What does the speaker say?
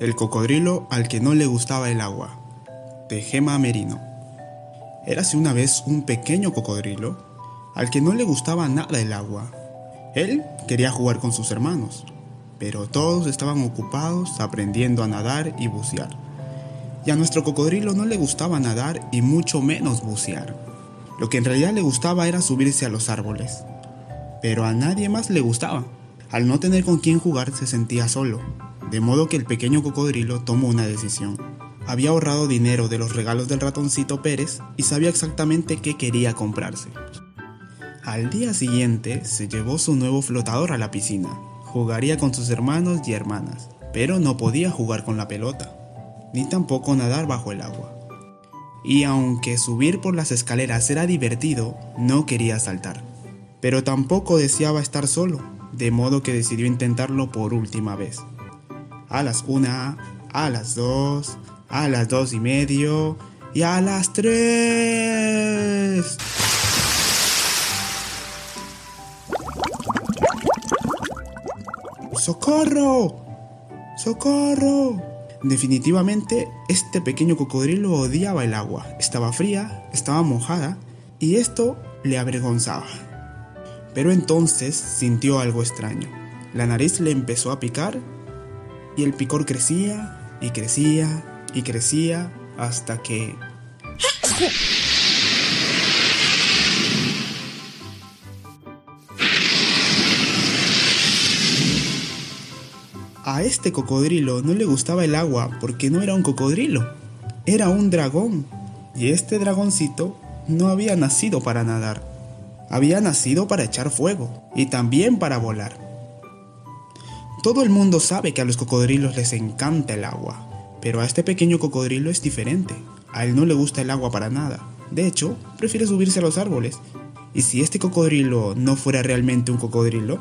El cocodrilo al que no le gustaba el agua, de Gema Merino. Érase una vez un pequeño cocodrilo al que no le gustaba nada el agua. Él quería jugar con sus hermanos, pero todos estaban ocupados aprendiendo a nadar y bucear. Y a nuestro cocodrilo no le gustaba nadar y mucho menos bucear. Lo que en realidad le gustaba era subirse a los árboles. Pero a nadie más le gustaba. Al no tener con quién jugar se sentía solo de modo que el pequeño cocodrilo tomó una decisión. Había ahorrado dinero de los regalos del ratoncito Pérez y sabía exactamente qué quería comprarse. Al día siguiente se llevó su nuevo flotador a la piscina. Jugaría con sus hermanos y hermanas, pero no podía jugar con la pelota, ni tampoco nadar bajo el agua. Y aunque subir por las escaleras era divertido, no quería saltar. Pero tampoco deseaba estar solo, de modo que decidió intentarlo por última vez a las una, a las dos, a las dos y medio y a las tres. ¡Socorro! ¡Socorro! Definitivamente, este pequeño cocodrilo odiaba el agua. Estaba fría, estaba mojada y esto le avergonzaba. Pero entonces sintió algo extraño. La nariz le empezó a picar y el picor crecía y crecía y crecía hasta que... A este cocodrilo no le gustaba el agua porque no era un cocodrilo, era un dragón. Y este dragoncito no había nacido para nadar, había nacido para echar fuego y también para volar. Todo el mundo sabe que a los cocodrilos les encanta el agua, pero a este pequeño cocodrilo es diferente. A él no le gusta el agua para nada. De hecho, prefiere subirse a los árboles. Y si este cocodrilo no fuera realmente un cocodrilo,